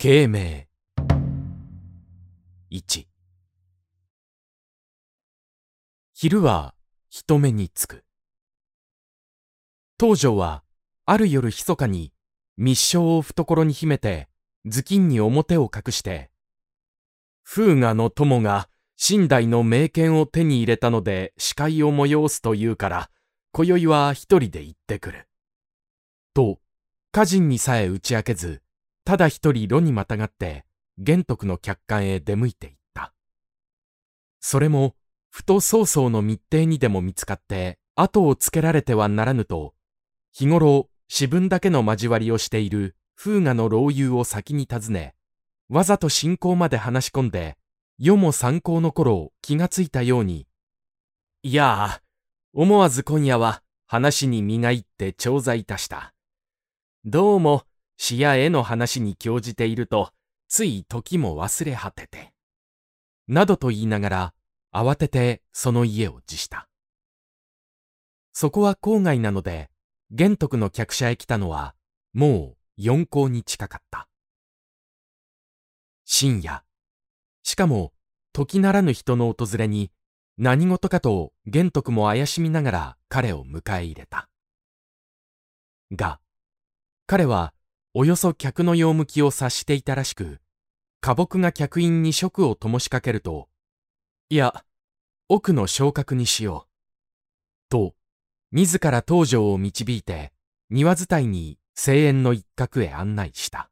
慶明1昼は人目につく。東条はある夜密かに密書を懐に秘めて頭巾に表を隠して風雅の友が寝台の名犬を手に入れたので視界を催すと言うから今宵は一人で行ってくる。と家人にさえ打ち明けずただ一人炉にまたがって玄徳の客観へ出向いていった。それもふと曹操の密偵にでも見つかって後をつけられてはならぬと日頃私分だけの交わりをしている風雅の老友を先に訪ねわざと信仰まで話し込んで世も参考の頃気がついたようにいやあ思わず今夜は話に身が入って調剤いたした。どうも詩や絵の話に興じているとつい時も忘れ果ててなどと言いながら慌ててその家を辞した。そこは郊外なので玄徳の客車へ来たのはもう四校に近かった。深夜。しかも時ならぬ人の訪れに何事かと玄徳も怪しみながら彼を迎え入れた。が彼はおよそ客の用向きを察していたらしく花木が客員に食を灯しかけるといや、奥の昇格にしよう。と、自ら東条を導いて、庭伝いに声援の一角へ案内した。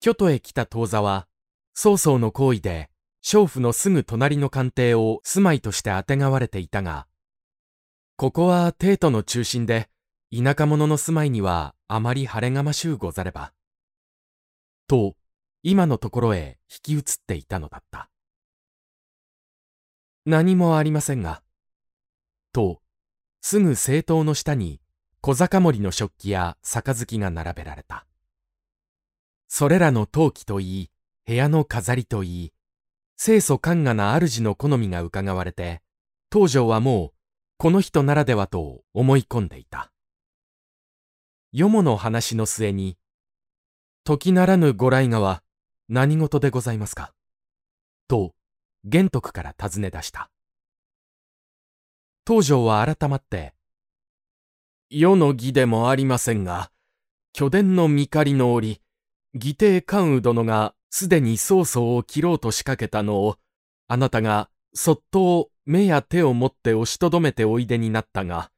京都へ来た当座は、曹操の行為で、娼婦のすぐ隣の官邸を住まいとしてあてがわれていたが、ここは帝都の中心で、田舎者の住まいにはあまり晴れがましゅうござれば。と、今のところへ引き移っていたのだった。何もありませんが。と、すぐ政党の下に小坂森の食器や杯が並べられた。それらの陶器といい、部屋の飾りといい、清楚寛雅な主の好みが伺われて、東条はもう、この人ならではと思い込んでいた。よもの話の末に、時ならぬご来がは何事でございますか？と、玄徳から尋ね出した。東条は改まって、世の義でもありませんが、巨殿の見狩りの折、義帝関羽殿がすでに曹操を切ろうと仕掛けたのを、あなたがそっと目や手を持って押しとどめておいでになったが、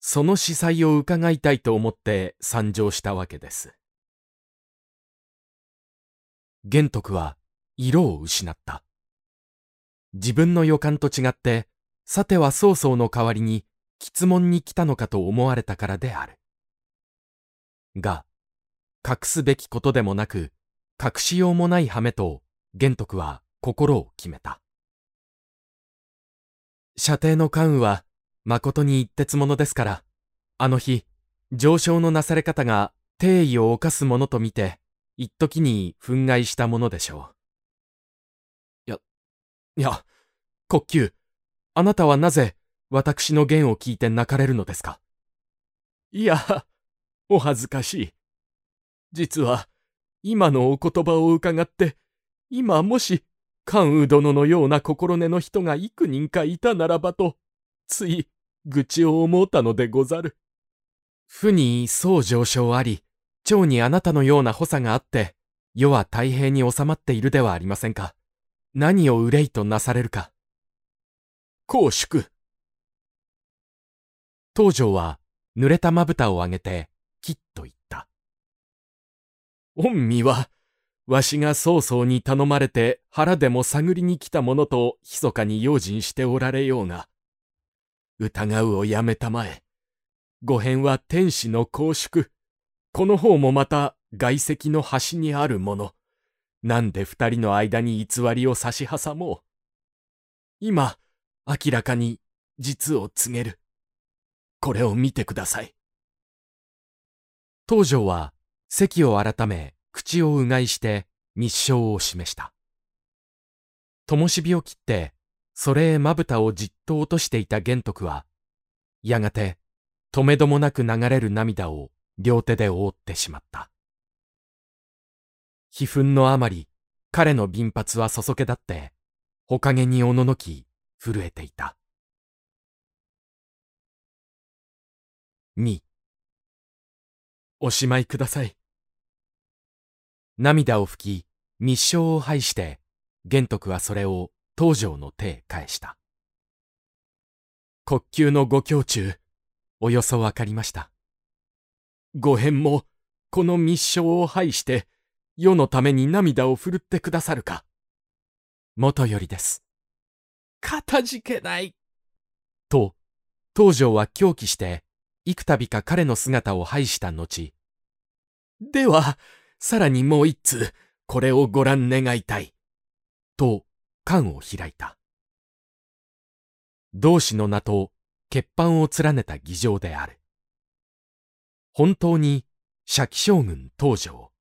その司祭を伺いたいと思って参上したわけです。玄徳は色を失った。自分の予感と違って、さては曹操の代わりに質問に来たのかと思われたからである。が、隠すべきことでもなく、隠しようもない羽目と、玄徳は心を決めた。射程の関羽は、誠に一徹者ですから、あの日、上昇のなされ方が定位を犯すものと見て、一時に憤慨したものでしょう。いや、いや国級、あなたはなぜ私の言を聞いて泣かれるのですか？いや、お恥ずかしい。実は、今のお言葉を伺って、今もし、関羽殿のような心根の人が幾人かいたならばと、つい、愚痴を思うたのでござる。負に総上昇あり、蝶にあなたのような補佐があって、世は太平に収まっているではありませんか。何を憂いとなされるか。公祝。東条は濡れたまぶたを上げて、きっと言った。御身は、わしが曹操に頼まれて腹でも探りに来たものと密かに用心しておられようが、疑うをやめたまえ。御返は天使の公祝。この方もまた外石の端にあるもの。なんで二人の間に偽りを差し挟もう。今、明らかに実を告げる。これを見てください。東条は席を改め口をうがいして密書を示した。灯火を切ってそれへまぶたをじっと落としていた玄徳は、やがて止めどもなく流れる涙を両手で覆ってしまった。悲憤のあまり、彼の鬢髪はそそけだって、ほかげにおののき、震えていた。2おしまいください。涙を拭き、密書を拝して、玄徳はそれを東条の手へ返した。国級のご胸中、およそわかりました。ご返も、この密書を拝して、世のために涙を振るってくださるか。元よりです。かたじけない。と、東条は狂気して、幾度か彼の姿を拝した後、では、さらにもう一通、これをご覧願いたい。と、缶を開いた。同志の名と血板を連ねた議場である。本当に、社記将軍東条。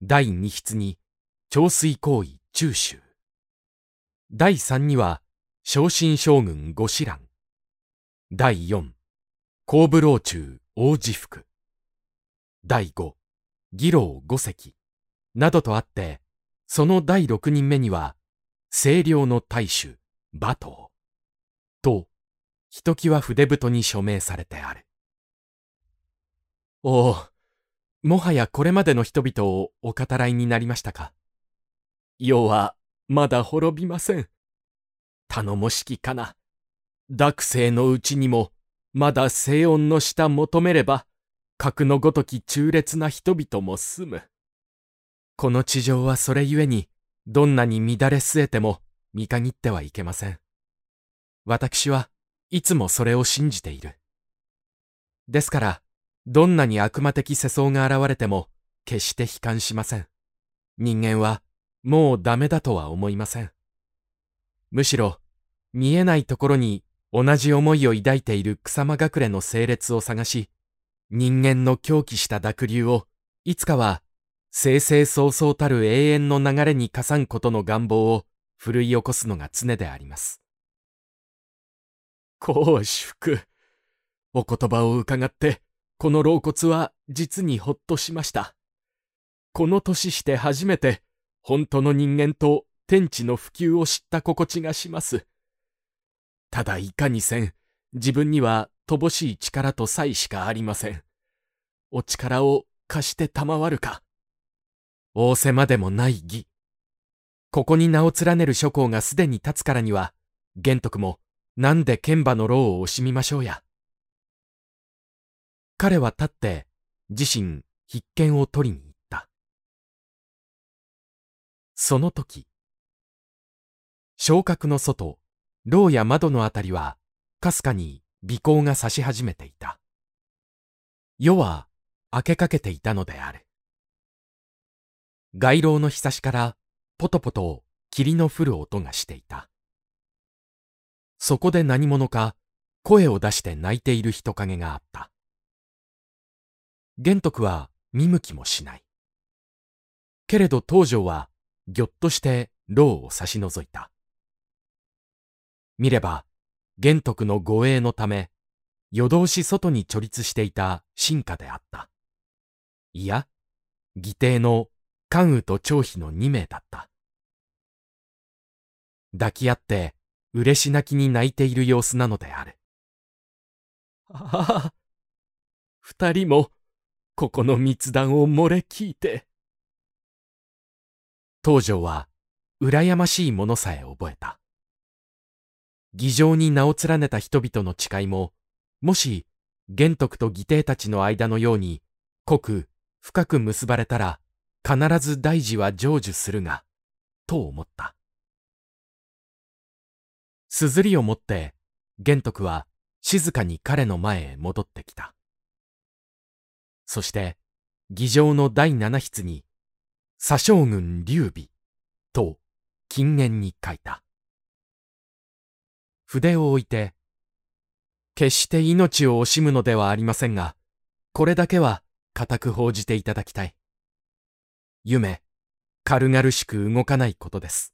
第二筆に、調水行為中州。第三には、昇進将軍五子蘭。第四、後部老中大治福。第五、義老五席。などとあって、その第六人目には、清涼の大衆、馬頭。と、ひときわ筆太に署名されてある。おお、もはやこれまでの人々をお語らいになりましたか。世は、まだ滅びません。頼もしきかな。濁世のうちにも、まだ静音の下求めれば、格のごとき忠烈な人々も住む。この地上はそれゆえに、どんなに乱れ据えても見限ってはいけません。私はいつもそれを信じている。ですから、どんなに悪魔的世相が現れても、決して悲観しません。人間は、もうダメだとは思いません。むしろ、見えないところに同じ思いを抱いている草間隠れの整列を探し、人間の狂気した濁流を、いつかは、生々早々たる永遠の流れにかさんことの願望を奮い起こすのが常であります。公主福。お言葉を伺って、この老骨は実にほっとしました。この年して初めて、本当の人間と天地の普及を知った心地がします。ただいかにせん、自分には乏しい力と才しかありません。お力を貸して賜るか。仰せまでもない義。ここに名を連ねる諸侯がすでに立つからには、玄徳もなんで剣馬の労を惜しみましょうや。彼は立って自身必見を取りに行った。その時、昇格の外、牢や窓のあたりは、かすかに微光が差し始めていた。夜は明けかけていたのである。街廊のひさしからポトポト霧の降る音がしていた。そこで何者か声を出して泣いている人影があった。玄徳は見向きもしない。けれど東条はぎょっとして牢を差し覗いた。見れば、玄徳の護衛のため、夜通し外に貯立していた進化であった。いや、義弟の関羽と張飛の二名だった。抱き合って嬉し泣きに泣いている様子なのである。ああ、二人も、ここの密談を漏れ聞いて。東条は、羨ましいものさえ覚えた。議場に名を連ねた人々の誓いも、もし、玄徳と義弟たちの間のように、濃く、深く結ばれたら、必ず大事は成就するが、と思った。すずりを持って、玄徳は静かに彼の前へ戻ってきた。そして、議場の第七筆に、左将軍劉備と金言に書いた。筆を置いて、決して命を惜しむのではありませんが、これだけは固く報じていただきたい。夢、軽々しく動かないことです。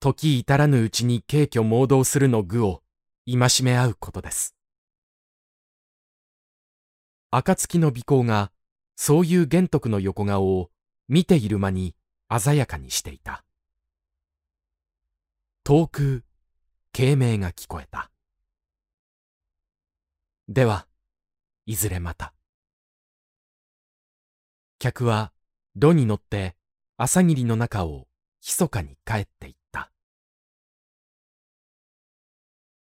時至らぬうちに軽挙盲導するの具を戒め合うことです。暁の尾行が、そういう玄徳の横顔を見ている間に鮮やかにしていた。遠く、軽鳴が聞こえた。では、いずれまた。客は、炉に乗って朝霧の中を密かに帰っていた。